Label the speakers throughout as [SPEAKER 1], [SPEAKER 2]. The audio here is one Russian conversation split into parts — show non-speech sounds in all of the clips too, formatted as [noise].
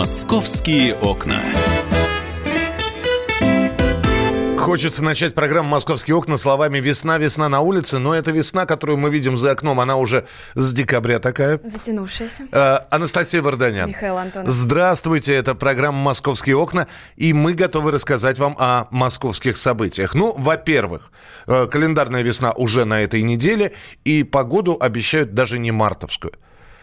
[SPEAKER 1] Московские окна.
[SPEAKER 2] Хочется начать программу «Московские окна» словами «Весна, весна на улице», но эта весна, которую мы видим за окном, она уже с декабря такая.
[SPEAKER 3] Затянувшаяся.
[SPEAKER 2] Э, Анастасия Варданян.
[SPEAKER 3] Михаил Антонов.
[SPEAKER 2] Здравствуйте, это программа «Московские окна», и мы готовы рассказать вам о московских событиях. Ну, во-первых, э, календарная весна уже на этой неделе, и погоду обещают даже не мартовскую.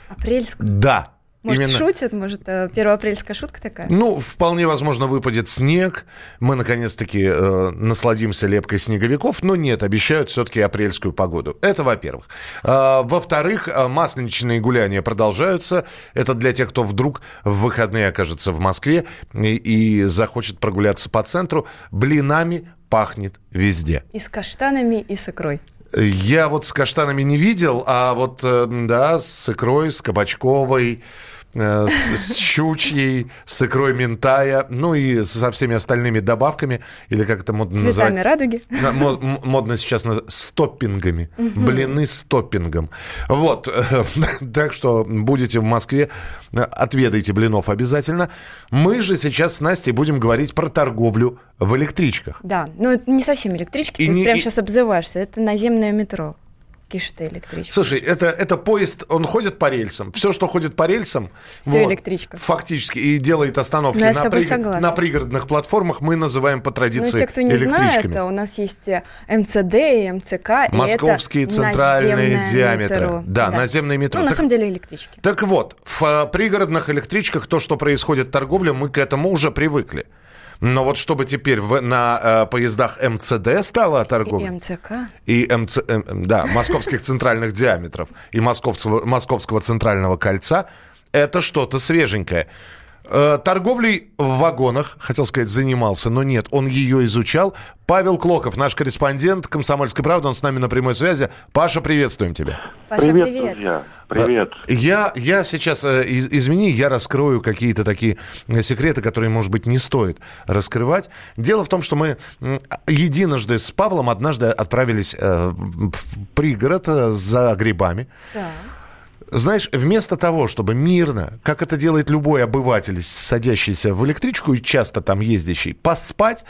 [SPEAKER 3] Апрельскую.
[SPEAKER 2] Да,
[SPEAKER 3] Может,
[SPEAKER 2] именно.
[SPEAKER 3] шутят? Может, э, первоапрельская шутка такая?
[SPEAKER 2] Ну, вполне возможно, выпадет снег. Мы, наконец-таки, э, насладимся лепкой снеговиков. Но нет, обещают все-таки апрельскую погоду. Это во-первых. А, во-вторых, а, масленичные гуляния продолжаются. Это для тех, кто вдруг в выходные окажется в Москве и, и захочет прогуляться по центру. Блинами пахнет везде.
[SPEAKER 3] И с каштанами, и с икрой.
[SPEAKER 2] Я вот с каштанами не видел, а вот, э, да, с икрой, с кабачковой, с, с щучьей, с икрой ментая, ну и со всеми остальными добавками, или как это модно
[SPEAKER 3] Цветами
[SPEAKER 2] называть?
[SPEAKER 3] радуги.
[SPEAKER 2] На- Модно сейчас называть с топпингами. Блины с топпингом. Вот. [laughs] Так что будете в Москве, э, отведайте блинов обязательно. Мы же сейчас с Настей будем говорить про торговлю в электричках.
[SPEAKER 3] Да, но это не совсем электрички,
[SPEAKER 2] И
[SPEAKER 3] ты
[SPEAKER 2] не-
[SPEAKER 3] прям
[SPEAKER 2] и-
[SPEAKER 3] сейчас обзываешься. Это наземное метро. Кишета электричка.
[SPEAKER 2] Слушай, это, это поезд, он ходит по рельсам. Все, что ходит по рельсам,
[SPEAKER 3] Всё электричка.
[SPEAKER 2] фактически, и делает остановки
[SPEAKER 3] Ну, я с
[SPEAKER 2] на,
[SPEAKER 3] тобой
[SPEAKER 2] пригор-
[SPEAKER 3] согласна.
[SPEAKER 2] на пригородных платформах, мы называем по
[SPEAKER 3] Ну,
[SPEAKER 2] традиции
[SPEAKER 3] те, кто не знает,
[SPEAKER 2] электричками.
[SPEAKER 3] у нас есть э, МЦД и МЦК. и
[SPEAKER 2] Московские
[SPEAKER 3] это
[SPEAKER 2] центральные диаметры.
[SPEAKER 3] метро.
[SPEAKER 2] Да, наземное метро.
[SPEAKER 3] Ну, на
[SPEAKER 2] Так-
[SPEAKER 3] самом деле электрички.
[SPEAKER 2] Так вот, в э, пригородных электричках то, что происходит торговля, мы к этому уже привыкли. Но вот чтобы теперь в- на э, поездах МЦД стала
[SPEAKER 3] И
[SPEAKER 2] торговля,
[SPEAKER 3] МЦК.
[SPEAKER 2] и МЦ, э, э, да, московских центральных диаметров и московского, московского центрального кольца, это что-то свеженькое. Э, Торговлей в вагонах, хотел сказать, занимался, но нет, он ее изучал. Павел Клоков, наш корреспондент «Комсомольской правды», он с нами на прямой связи. Паша, приветствуем тебя.
[SPEAKER 3] Паша,
[SPEAKER 4] привет,
[SPEAKER 3] привет.
[SPEAKER 4] друзья. Привет.
[SPEAKER 2] Я, я сейчас, э, из- извини, я раскрою какие-то такие э, секреты, которые, может быть, не стоит раскрывать. Дело в том, что мы единожды с Павлом однажды отправились в пригород за грибами.
[SPEAKER 3] Так.
[SPEAKER 2] Знаешь, вместо того, чтобы мирно, как это делает любой обыватель, садящийся в электричку и часто там ездящий, поспать,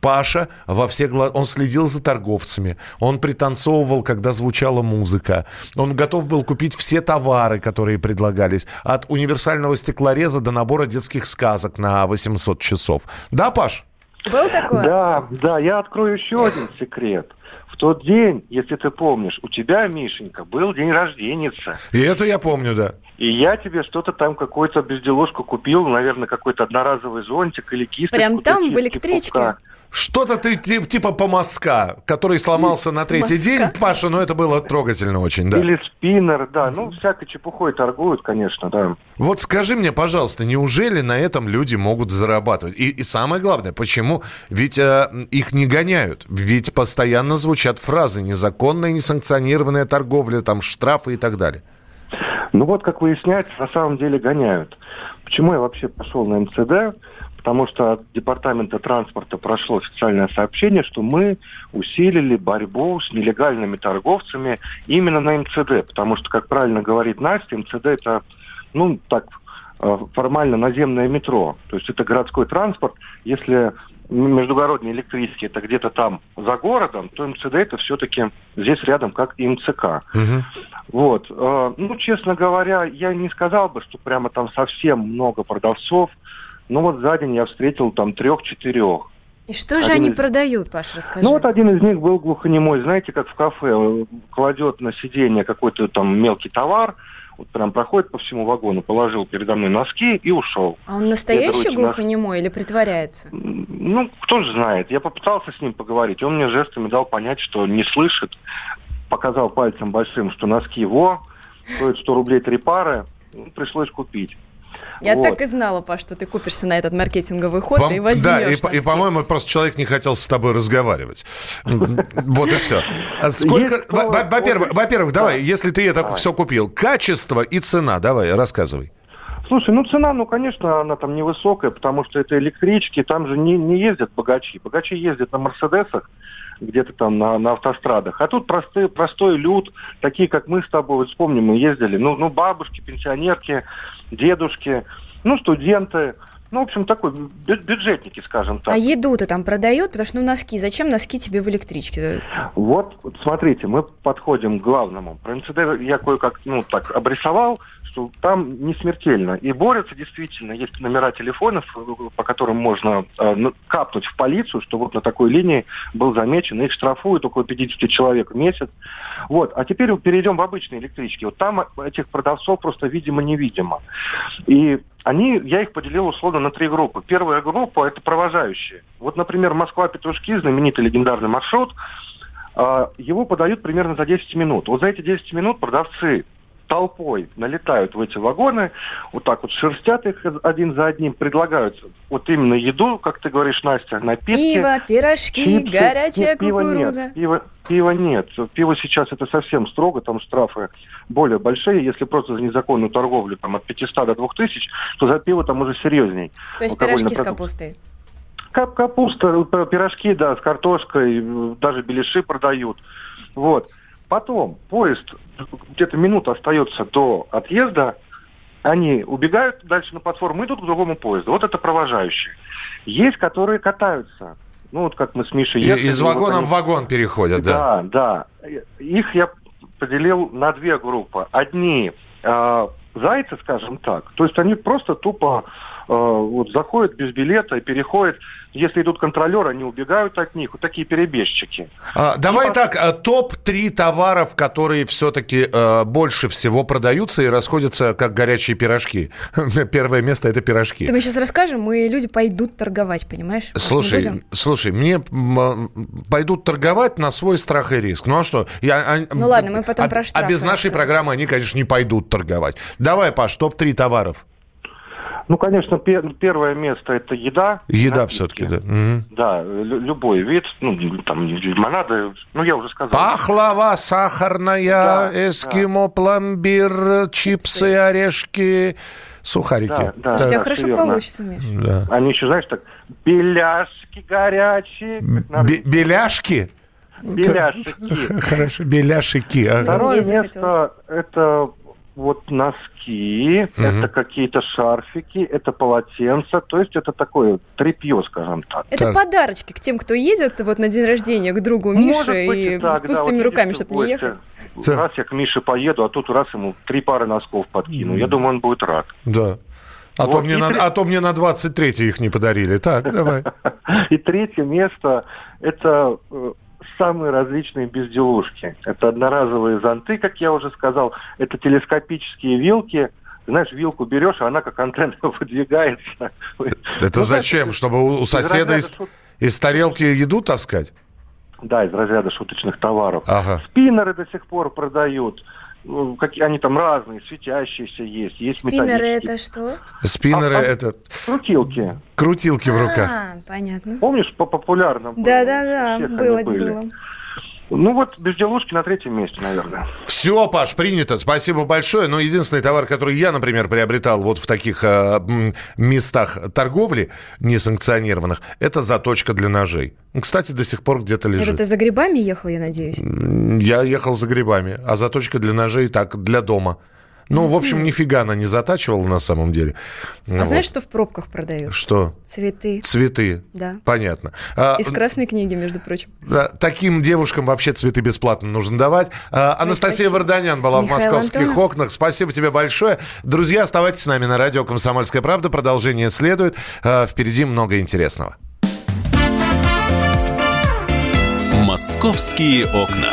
[SPEAKER 2] Паша во все глаза, он следил за торговцами, он пританцовывал, когда звучала музыка, он готов был купить все товары, которые предлагались, от универсального стеклореза до набора детских сказок на 800 часов. Да, Паш?
[SPEAKER 3] Был такое?
[SPEAKER 4] Да, да, я открою еще один секрет. В тот день, если ты помнишь, у тебя, Мишенька, был день рождения.
[SPEAKER 2] И это я помню, да.
[SPEAKER 4] И я тебе что-то там, какую-то безделушку купил, наверное, какой-то одноразовый зонтик или кисточку.
[SPEAKER 3] Прям там, в электричке?
[SPEAKER 4] пупка.
[SPEAKER 2] Что-то ты ти- типа помазка, который сломался на третий
[SPEAKER 3] Мазка.
[SPEAKER 2] день, Паша, но это было трогательно очень, да.
[SPEAKER 4] Или спиннер, да. Ну, всякой чепухой торгуют, конечно, да.
[SPEAKER 2] Вот скажи мне, пожалуйста, неужели на этом люди могут зарабатывать? И, и самое главное, почему? Ведь э, их не гоняют. Ведь постоянно звучат фразы «незаконная, несанкционированная торговля», там штрафы и так далее.
[SPEAKER 4] Ну вот, как выясняется, на самом деле гоняют. Почему я вообще пошел на МЦД? Потому что от Департамента транспорта прошло официальное сообщение, что мы усилили борьбу с нелегальными торговцами именно на МЦД. Потому что, как правильно говорит Настя, МЦД это, ну, так, э, формально наземное метро. То есть это городской транспорт. Если междугородний электрический это где-то там за городом, то МЦД это все-таки здесь рядом, как и МЦК. Вот. э, Ну, честно говоря, я не сказал бы, что прямо там совсем много продавцов. Но вот за день я встретил там трех-четырех.
[SPEAKER 3] И что же
[SPEAKER 4] Один
[SPEAKER 3] они
[SPEAKER 4] из-
[SPEAKER 3] продают, Паш, расскажи.
[SPEAKER 4] Ну, вот один из них был глухонемой. Знаете, как в кафе, э, кладет на сиденье какой-то там мелкий товар, вот прям проходит по всему вагону, положил передо мной носки и ушел.
[SPEAKER 3] А он настоящий глухонемой или притворяется?
[SPEAKER 4] Ну, кто же знает. Я попытался с ним поговорить. Он мне жестами дал понять, что не слышит. Показал пальцем большим, что носки его. Стоит 100 рублей три пары. Ну, пришлось купить.
[SPEAKER 3] Я
[SPEAKER 4] Вот.
[SPEAKER 3] так и знала, Паш, что ты купишься на этот маркетинговый ход
[SPEAKER 2] Пом-
[SPEAKER 3] и возьмешь.
[SPEAKER 2] да, и, и, по-моему, просто человек не хотел с тобой разговаривать. Вот и все. Сколько, во-
[SPEAKER 4] повод-
[SPEAKER 2] во-первых, во-первых, давай,
[SPEAKER 4] Да.
[SPEAKER 2] если ты это все купил, качество и цена, давай, рассказывай.
[SPEAKER 4] Слушай, ну цена, ну, конечно, она там невысокая, потому что это электрички, там же не, не ездят богачи. Богачи ездят на Мерседесах, где-то там на, на автострадах. А тут простой, простой люд, такие, как мы с тобой, вот вспомним, мы ездили, ну, ну бабушки, пенсионерки, дедушки. ну, студенты, ну, в общем, такой бюджетники, скажем так.
[SPEAKER 3] А еду-то там продают, потому что ну носки. Зачем носки тебе в электричке?
[SPEAKER 4] Вот, смотрите, мы подходим к главному. Про МЦД я кое-как, ну, так, обрисовал, что там не смертельно. И борются действительно, есть номера телефонов, по которым можно э, капнуть в полицию, что вот на такой линии был замечен, их штрафуют около 50 человек в месяц. Вот. А теперь перейдем в обычные электрички. Вот там этих продавцов просто видимо-невидимо. И они, я их поделил условно на три группы. Первая группа – это провожающие. Вот, например, Москва-Петушки, знаменитый легендарный маршрут, а, его подают примерно за 10 минут. Вот за эти 10 минут продавцы толпой налетают в эти вагоны, вот так вот шерстят их один за одним, предлагают вот именно еду, как ты говоришь, Настя, напитки.
[SPEAKER 3] Пиво, пирожки,
[SPEAKER 4] чипсы.
[SPEAKER 3] горячая
[SPEAKER 4] нет, пива
[SPEAKER 3] кукуруза.
[SPEAKER 4] Нет, пива, пива нет. Пиво сейчас это совсем строго, там штрафы более большие. Если просто за незаконную торговлю там, от 500 до 2000, то за пиво там уже серьезней.
[SPEAKER 3] То есть пирожки с капустой?
[SPEAKER 4] Кап капуста, пирожки, да, с картошкой, даже беляши продают. Вот. Потом поезд, где-то минута остается до отъезда, они убегают дальше на платформу, идут к другому поезду. Вот это провожающие. Есть, которые катаются. Ну, вот как мы с Мишей
[SPEAKER 2] ехали. Из вагона вот они... в вагон переходят,
[SPEAKER 4] да? Да, да. Их я поделил на две группы. Одни э, зайцы, скажем так, то есть они просто тупо вот заходят без билета и переходят если идут контролеры, они убегают от них. Вот такие перебежчики.
[SPEAKER 2] А, давай и так, по... топ-3 товаров, которые все-таки э, больше всего продаются и расходятся как горячие пирожки. [laughs] Первое место это пирожки.
[SPEAKER 3] Ты мы сейчас расскажем, и люди пойдут торговать, понимаешь?
[SPEAKER 2] Слушай, слушай, мне пойдут торговать на свой страх и риск. Ну а что? Я,
[SPEAKER 3] а, ну ладно, мы потом а, про штраф.
[SPEAKER 2] А без нашей программы они, конечно, не пойдут торговать. Давай, Паш, топ-3 товаров.
[SPEAKER 4] Ну, конечно, пер- первое место это еда.
[SPEAKER 2] Еда все-таки, да. Угу.
[SPEAKER 4] Да, любой вид, ну, там, лимонады, ну, я уже сказал.
[SPEAKER 2] Пахлава сахарная, да, эскимо, да. пломбир, чипсы, орешки, сухарики. Да,
[SPEAKER 3] да, Слушай, у тебя хорошо верно. получится, Миш.
[SPEAKER 4] Да. Они еще, знаешь, так, беляшки горячие.
[SPEAKER 2] Бе- беляшки?
[SPEAKER 4] Беляшики. [laughs]
[SPEAKER 2] Хорошо, беляшики.
[SPEAKER 4] Второе место это вот носки, угу. это какие-то шарфики, это полотенца, то есть это такое тряпье, скажем так.
[SPEAKER 3] Это так. подарочки к тем, кто едет вот на день рождения к другу Мише и, и так, с пустыми да, вот руками, чтобы не ехать.
[SPEAKER 4] Так. Раз я к Мише поеду, а тут раз ему три пары носков подкину, mm. я думаю, он будет рад.
[SPEAKER 2] Да. А, вот. то мне и на, три... а то мне на 23 их не подарили. Так, давай. [laughs]
[SPEAKER 4] И третье место – это э, самые различные безделушки. Это одноразовые зонты, как я уже сказал, это телескопические вилки. Знаешь, вилку берешь, а она как антенна [laughs] выдвигается.
[SPEAKER 2] Это ну, зачем? Так, Чтобы у соседа из, из, из тарелки еду таскать?
[SPEAKER 4] Да, из разряда шуточных товаров.
[SPEAKER 2] Ага.
[SPEAKER 4] Спиннеры до сих пор продают. Ну, какие они там разные, светящиеся есть, есть
[SPEAKER 3] Спиннеры это что?
[SPEAKER 2] Спиннеры а, это...
[SPEAKER 4] Крутилки.
[SPEAKER 2] Крутилки в руках.
[SPEAKER 3] А, понятно.
[SPEAKER 4] Помнишь, по популярным?
[SPEAKER 3] Да-да-да, было, было.
[SPEAKER 4] Ну вот безделушки на третьем месте, наверное.
[SPEAKER 2] Все, Паш, принято. Спасибо большое. Но единственный товар, который я, например, приобретал вот в таких э, местах торговли несанкционированных, это заточка для ножей. Кстати, до сих пор где-то лежит.
[SPEAKER 3] Это ты за грибами ехал, я надеюсь?
[SPEAKER 2] Я ехал за грибами, а заточка для ножей так, для дома. Ну, в общем, нифига она не затачивала на самом деле.
[SPEAKER 3] А вот. знаешь, что в пробках продают?
[SPEAKER 2] Что?
[SPEAKER 3] Цветы.
[SPEAKER 2] Цветы.
[SPEAKER 3] Да.
[SPEAKER 2] Понятно.
[SPEAKER 3] А, Из красной книги, между прочим.
[SPEAKER 2] Да, таким девушкам вообще цветы бесплатно нужно давать. А, Анастасия спасибо. Варданян была Михаил в московских Антонов. окнах. Спасибо тебе большое. Друзья, оставайтесь с нами на радио «Комсомольская правда». Продолжение следует. А, впереди много интересного.
[SPEAKER 1] «Московские окна».